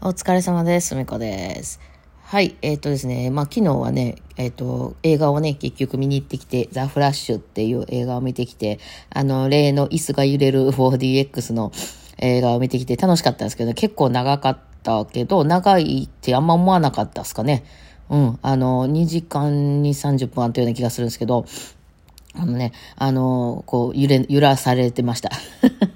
お疲れ様です。みこです。はい、えっ、とですね、まあ昨日はね、えっ、と、映画をね、結局見に行ってきて、ザ・フラッシュっていう映画を見てきて、あの、例の椅子が揺れる 4DX の映画を見てきて楽しかったんですけど、結構長かったけど、長いってあんま思わなかったですかね。うん、あの、2時間に30分あったような気がするんですけど、あのね、あの、こう、揺れ、揺らされてました。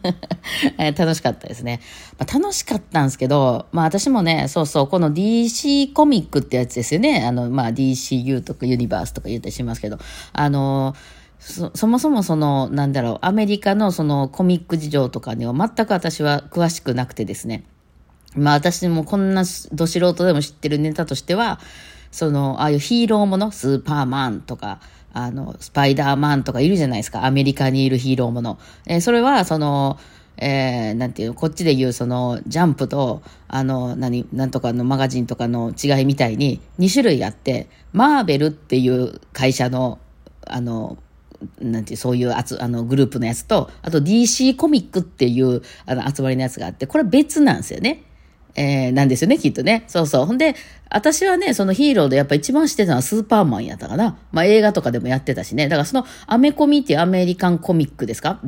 え楽しかったですね。まあ、楽しかったんですけど、まあ私もね、そうそう、この DC コミックってやつですよね。あの、まあ DCU とかユニバースとか言ったりしますけど、あの、そそもそもその、なんだろう、アメリカのそのコミック事情とかには全く私は詳しくなくてですね。まあ私もこんなど素人でも知ってるネタとしては、その、ああいうヒーローもの、スーパーマンとか、あの、スパイダーマンとかいるじゃないですか。アメリカにいるヒーローもの。えーそれは、その、えーなんていうの、こっちで言う、その、ジャンプと、あの、何、なんとかのマガジンとかの違いみたいに、2種類あって、マーベルっていう会社の、あの、なんていう、そういうあつあのグループのやつと、あと DC コミックっていうあの集まりのやつがあって、これ別なんですよね。えーなんですよね、きっとね。そうそう。ほんで、私はね、そのヒーローでやっぱ一番知ってたのはスーパーマンやったかな。まあ映画とかでもやってたしね。だからそのアメコミっていうアメリカンコミックですか？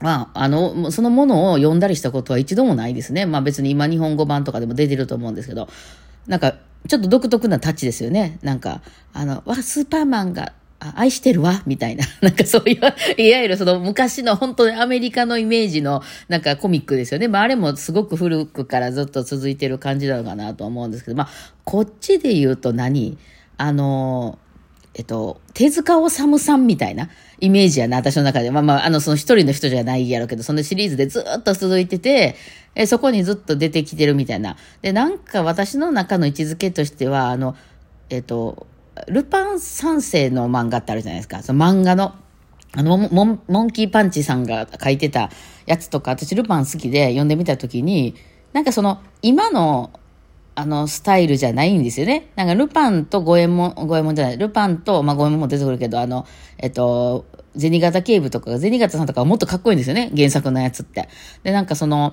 まあ、あの、そのものを読んだりしたことは一度もないですね。まあ別に今日本語版とかでも出てると思うんですけど、なんか、ちょっと独特なタッチですよね。なんか、あの、わ、スーパーマンが、あ愛してるわ、みたいな。なんかそういう、いわゆるその昔の本当にアメリカのイメージのなんかコミックですよね。まああれもすごく古くからずっと続いてる感じなのかなと思うんですけど、まあこっちで言うと何？あの、えっと、手塚治虫さんみたいなイメージやな、私の中で。まあまあ、あの、その一人の人じゃないやろうけど、そのシリーズでずっと続いてて、えそこにずっと出てきてるみたいな。で、なんか私の中の位置づけとしては、あの、えっと、ルパン三世の漫画ってあるじゃないですか。その漫画の。あの、モンモンキーパンチさんが書いてたやつとか、私ルパン好きで読んでみたときに、なんかその、今の、あの、スタイルじゃないんですよね。なんか、ルパンと五右衛門、五右衛門じゃない、ルパンと、まあ、五右衛門も出てくるけど、あの、えっと、銭形警部とか、銭形さんとかはもっとかっこいいんですよね。原作のやつって。で、なんかその、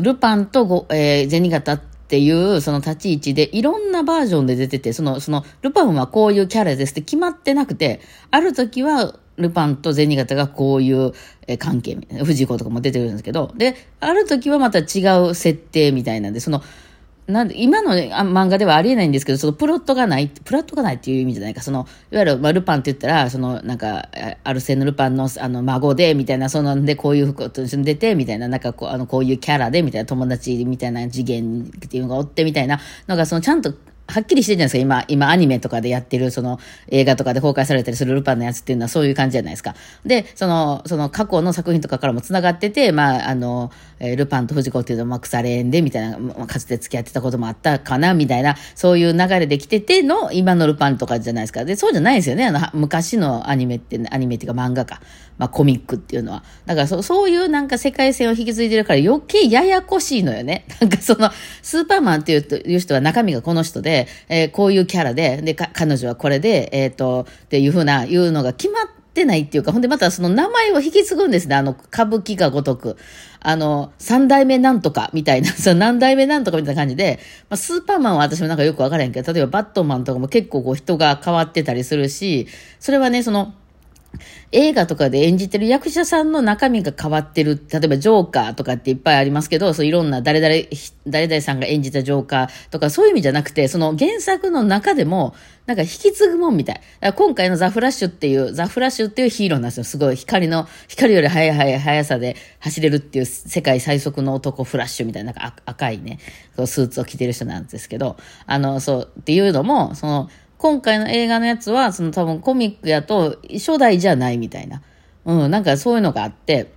ルパンとご、えー、銭形っていうその立ち位置でいろんなバージョンで出てて、その、その、ルパンはこういうキャラですって決まってなくて、ある時は、ルパンと銭形がこういう関係、藤子とかも出てくるんですけど、で、ある時はまた違う設定みたいなんで、その、なんで、今の漫画ではありえないんですけど、そのプロットがない、プロットがないっていう意味じゃないか、その、いわゆる、まあ、ルパンって言ったら、その、なんか、アルセーヌ・ルパンの、あの、孫で、みたいな、そのんで、こういうことに出て、みたいな、なんかこう、あの、こういうキャラで、みたいな、友達みたいな次元っていうのがおって、みたいなのが、その、ちゃんと、はっきりしてるじゃないですか。今、今アニメとかでやってる、その映画とかで公開されたりするルパンのやつっていうのはそういう感じじゃないですか。で、その、その過去の作品とかからも繋がってて、まあ、あの、えールパンと藤子っていうのは、まあ、腐れ縁で、みたいな、まあかつて付き合ってたこともあったかな、みたいな、そういう流れで来てての、今のルパンとかじゃないですか。で、そうじゃないですよね。あの、昔のアニメって、アニメっていうか漫画か。まあ、コミックっていうのは。だからそ、そういうなんか世界線を引き継いでるから余計ややこしいのよね。なんかその、スーパーマンっていう人は中身がこの人で、えーこういうキャラで、で、か彼女はこれで、えっ、と、っていうふうな、いうのが決まってないっていうか、ほんでまたその名前を引き継ぐんですね。あの、歌舞伎がごとく。あの、三代目なんとかみたいな、その何代目なんとかみたいな感じで、まあ、スーパーマンは私もなんかよくわからへんけど、例えばバットマンとかも結構こう人が変わってたりするし、それはね、その、映画とかで演じてる役者さんの中身が変わってる。例えばジョーカーとかっていっぱいありますけど、そういろんな誰々、誰々さんが演じたジョーカーとかそういう意味じゃなくて、その原作の中でも、なんか引き継ぐもんみたい。だから今回のザ・フラッシュっていう、ザ・フラッシュっていうヒーローなんですよ。すごい光の、光より速い速い速さで走れるっていう世界最速の男フラッシュみたいな、なんか赤いね、スーツを着てる人なんですけど、あの、そう、っていうのも、その、今回の映画のやつは、その多分コミックやと初代じゃないみたいな。うん、なんかそういうのがあって、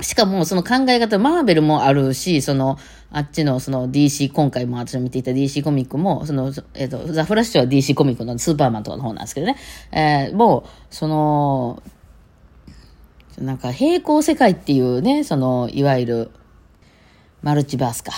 しかもその考え方、マーベルもあるし、その、あっちのその DC、今回も私の見ていた DC コミックも、その、えっ、と、ザ・フラッシュは DC コミックのスーパーマンとかの方なんですけどね。えーもう、その、なんか平行世界っていうね、その、いわゆる、マルチバースか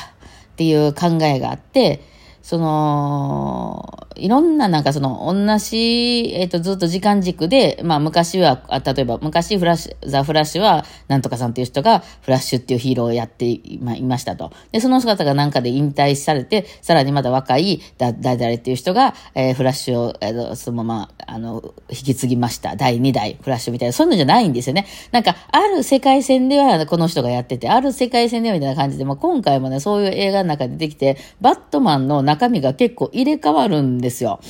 っていう考えがあって、その、いろんななんかその、同じ、えっ、と、ずっと時間軸で、まあ昔は、あ例えば昔フラッシュ、ザ・フラッシュは、なんとかさんっていう人が、フラッシュっていうヒーローをやっていまいましたと。で、その姿がなんかで引退されて、さらにまだ若い、だ、誰々っていう人が、えー、フラッシュを、えー、そのまま、あの、引き継ぎました。第2代フラッシュみたいな、そういうのじゃないんですよね。なんか、ある世界線ではこの人がやってて、ある世界線ではみたいな感じで、まあ今回もね、そういう映画の中でできて、バットマンの中中身が結構入れ替わるんですよ。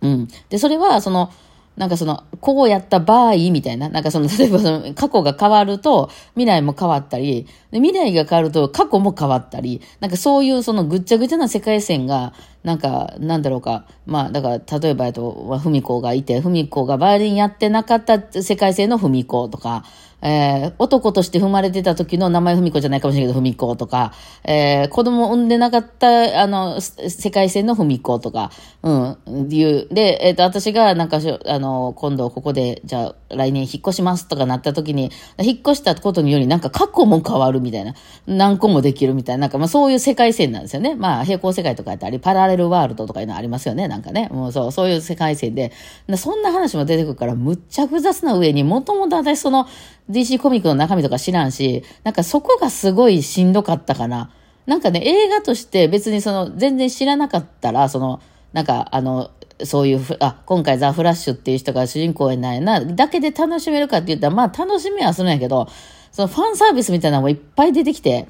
うん。で、それは、その、なんかその、こうやった場合みたいな、なんかその、例えばその、過去が変わると、未来も変わったり、で未来が変わると、過去も変わったり、なんかそういうそのぐっちゃぐちゃな世界線が、なんか、なんだろうか、まあ、だから、例えば、えっと、ふみこがいて、ふみこがバイオリンやってなかった世界線のふみことか、えー、男として踏まれてた時の名前ふみこじゃないかもしれないけど、ふみことか、えー、子供を産んでなかった、あの、世界線のふみことか、うん、いう。で、えっ、ー、と、私が、なんかあの、今度ここで、じゃあ、来年引っ越しますとかなった時に、引っ越したことにより、なんか過去も変わるみたいな、何個もできるみたいな、なんかまあそういう世界線なんですよね。まあ、平行世界とかやったり、パラレルワールドとかいうのありますよね、なんかね。もうそう、そういう世界線で、そんな話も出てくるから、むっちゃ複雑な上に、もともと私その、DC コミックの中身とか知らんし、なんかそこがすごいしんどかったかな。なんかね、映画として別にその、全然知らなかったら、その、なんかあの、そういう、あ、今回ザ・フラッシュっていう人が主人公にないな、だけで楽しめるかって言ったら、まあ楽しみはするんやけど、そのファンサービスみたいなのもいっぱい出てきて、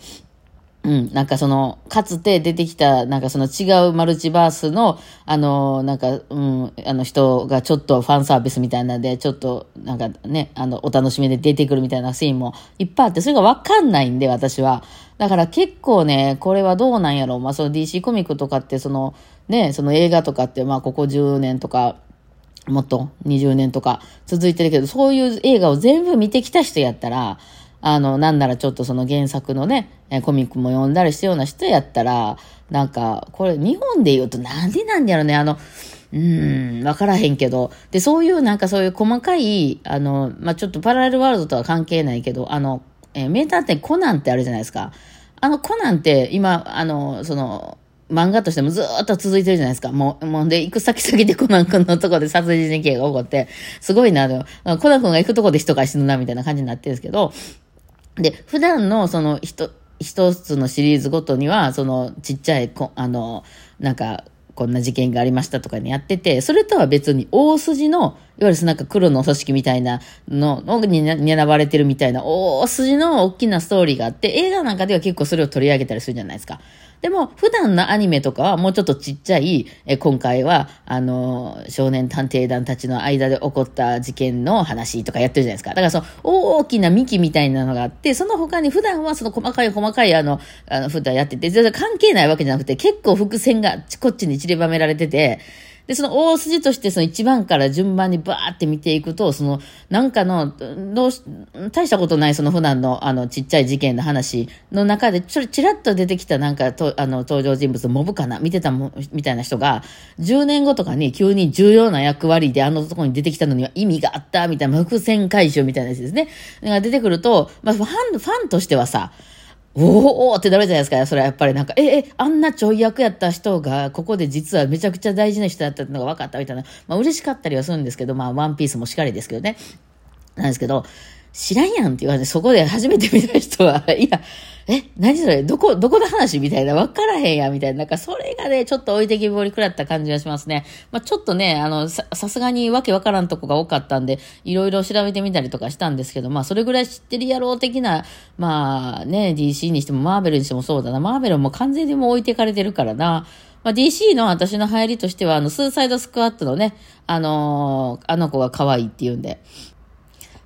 うん、なんかその、かつて出てきた、なんかその違うマルチバースの、あの、なんか、うん、あの人がちょっとファンサービスみたいなんで、ちょっと、なんかね、あの、お楽しみで出てくるみたいなシーンもいっぱいあって、それがわかんないんで、私は。だから結構ね、これはどうなんやろう。まあ、その DC コミックとかって、その、ね、その映画とかって、まあ、ここ10年とか、もっと20年とか続いてるけど、そういう映画を全部見てきた人やったら、あの、なんならちょっとその原作のね、コミックも読んだりしたような人やったら、なんか、これ日本で言うとなんでなんだろうね、あの、うん、わからへんけど。で、そういうなんかそういう細かい、あの、まあ、ちょっとパラレルワールドとは関係ないけど、あの、えー、名探偵コナンってあるじゃないですか。あのコナンって今、あの、その、漫画としてもずっと続いてるじゃないですか。もう、もうで、行く先々でコナン君のとこで殺人事件が起こって、すごいな、コナン君が行くとこで人が死ぬな、みたいな感じになってるんですけど、で、普段のその一、一つのシリーズごとには、そのちっちゃい、あの、なんか、こんな事件がありましたとかにやってて、それとは別に大筋の、いわゆるなんか黒の組織みたいなのに狙われてるみたいな大筋の大きなストーリーがあって、映画なんかでは結構それを取り上げたりするじゃないですか。でも、普段のアニメとかはもうちょっとちっちゃい、え今回は、あの、少年探偵団たちの間で起こった事件の話とかやってるじゃないですか。だからその、大きな幹みたいなのがあって、その他に普段はその細かい細かいあの、あの、普段やってて、全然関係ないわけじゃなくて、結構伏線がこっちに散りばめられてて、で、その大筋としてその一番から順番にバーって見ていくと、その、なんかの、どうし、大したことないその普段のあのちっちゃい事件の話の中で、ちょ、ちらっと出てきたなんかと、あの、登場人物、モブかな？見てたも、みたいな人が、10年後とかに急に重要な役割であのとこに出てきたのには意味があった？みたいな、伏線回収みたいなやつですね。が出てくると、まあ、ファン、ファンとしてはさ、おおってなるじゃないですか。それはやっぱりなんか、え、え、あんなちょい役やった人が、ここで実はめちゃくちゃ大事な人だったのが分かったみたいな。まあ嬉しかったりはするんですけど、まあワンピースもしかりですけどね。なんですけど、知らんやんって言われて、そこで初めて見た人は、いや、え、何それ？どこ、どこの話？みたいな、わからへんや、みたいな。なんか、それがね、ちょっと置いてきぼりくらった感じがしますね。まあ、ちょっとね、あの、さ、さすがにわけわからんとこが多かったんで、いろいろ調べてみたりとかしたんですけど、まあ、それぐらい知ってるやろう的な、まあ、ね、DC にしてもマーベルにしてもそうだな。マーベルも完全にもう置いてかれてるからな。まあ、DC の私の流行りとしては、あの、スーサイドスクワットのね、あのー、あの子が可愛いって言うんで、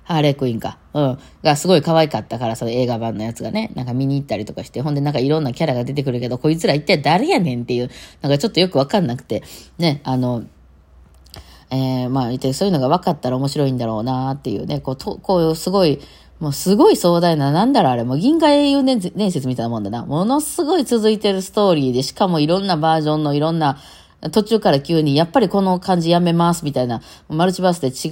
ハーレークイーンか。うん。がすごい可愛かったから、その映画版のやつがね、なんか見に行ったりとかして、ほんでなんかいろんなキャラが出てくるけど、こいつら一体誰やねんっていう、なんかちょっとよくわかんなくて、ね、あの、えー、まあ、一体そういうのが分かったら面白いんだろうなっていうね、こう、とこういうすごい、もうすごい壮大な、なんだろうあれ、もう銀河英雄伝説みたいなもんだな。ものすごい続いてるストーリーで、しかもいろんなバージョンのいろんな、途中から急に、やっぱりこの感じやめますみたいな、マルチバースで違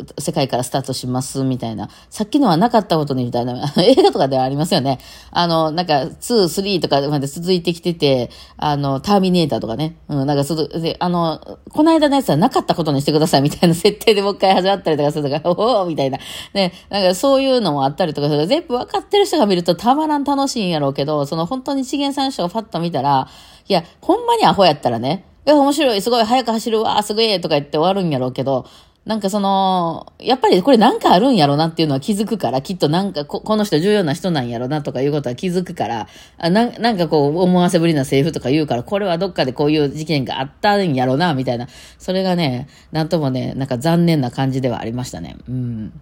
う世界からスタートしますみたいな、さっきのはなかったことにみたいな、映画とかではありますよね。あの、なんか、2、3とかまで続いてきてて、あの、ターミネーターとかね、うん、なんかそで、あの、この間のやつはなかったことにしてくださいみたいな 設定でもう一回始まったりとかするとか、おおみたいな。ね、なんかそういうのもあったりとかする全部分かってる人が見るとたまらん楽しいんやろうけど、その本当に資源三章をファッと見たら、いや、ほんまにアホやったらね、いや、面白い、すごい、早く走るわ、すごい、とか言って終わるんやろうけど、なんかその、やっぱりこれなんかあるんやろなっていうのは気づくから、きっとなんかこ、この人重要な人なんやろなとかいうことは気づくから、あななんかこう、思わせぶりなセリフとか言うから、これはどっかでこういう事件があったんやろな、みたいな。それがね、なんともね、なんか残念な感じではありましたね。うん。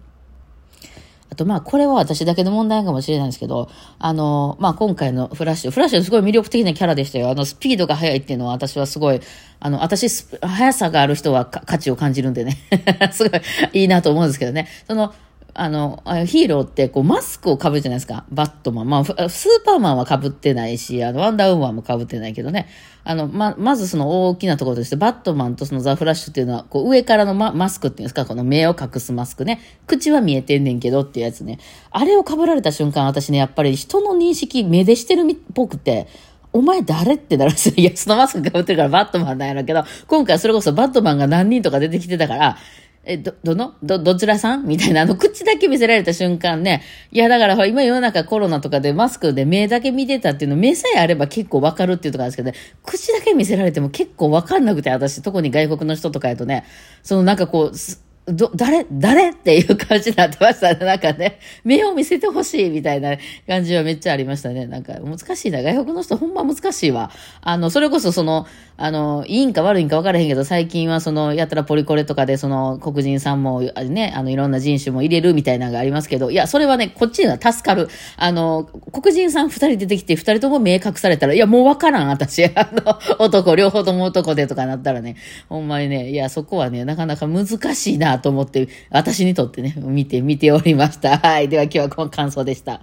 あとまあこれは私だけの問題かもしれないんですけど、あの、まあ今回のフラッシュ、フラッシュすごい魅力的なキャラでしたよ。あのスピードが速いっていうのは私はすごい、あの、私、速さがある人は価値を感じるんでね。すごいいいなと思うんですけどね。その、あの、ヒーローってこうマスクを被るじゃないですか。バットマン。まあ、スーパーマンは被ってないし、あの、ワンダーウーマンも被ってないけどね。あの、ま、まずその大きなところとして、バットマンとそのザ・フラッシュっていうのは、こう上からのママスクっていうんですか、この目を隠すマスクね。口は見えてんねんけどっていうやつね。あれを被られた瞬間、私ね、やっぱり人の認識、目でしてるっぽくて、お前誰ってなるんですよ。いや、そのマスク被ってるからバットマンなんやろうけど、今回それこそバットマンが何人とか出てきてたから、え、ど、どの？ど、どちらさん？みたいな、あの、口だけ見せられた瞬間ね。いや、だから、今世の中コロナとかでマスクで目だけ見てたっていうの、目さえあれば結構わかるっていうとこあるんですけどね、口だけ見せられても結構わかんなくて、私、特に外国の人とかやとね、そのなんかこう、ど、誰誰っていう感じになってましたね。なんかね、目を見せてほしいみたいな感じはめっちゃありましたね。なんか難しいな。外国の人ほんま難しいわ。あの、それこそその、あの、いいんか悪いんか分からへんけど、最近はその、やったらポリコレとかで、その、黒人さんも、ね、あの、いろんな人種も入れるみたいなのがありますけど、いや、それはね、こっちには助かる。あの、黒人さん二人出てきて、二人とも目隠されたら、いや、もう分からん、私。あの、男、両方とも男でとかなったらね、ほんまにね、いや、そこはね、なかなか難しいなと思って、私にとってね、見て、見ておりました。はい。では今日はこの感想でした。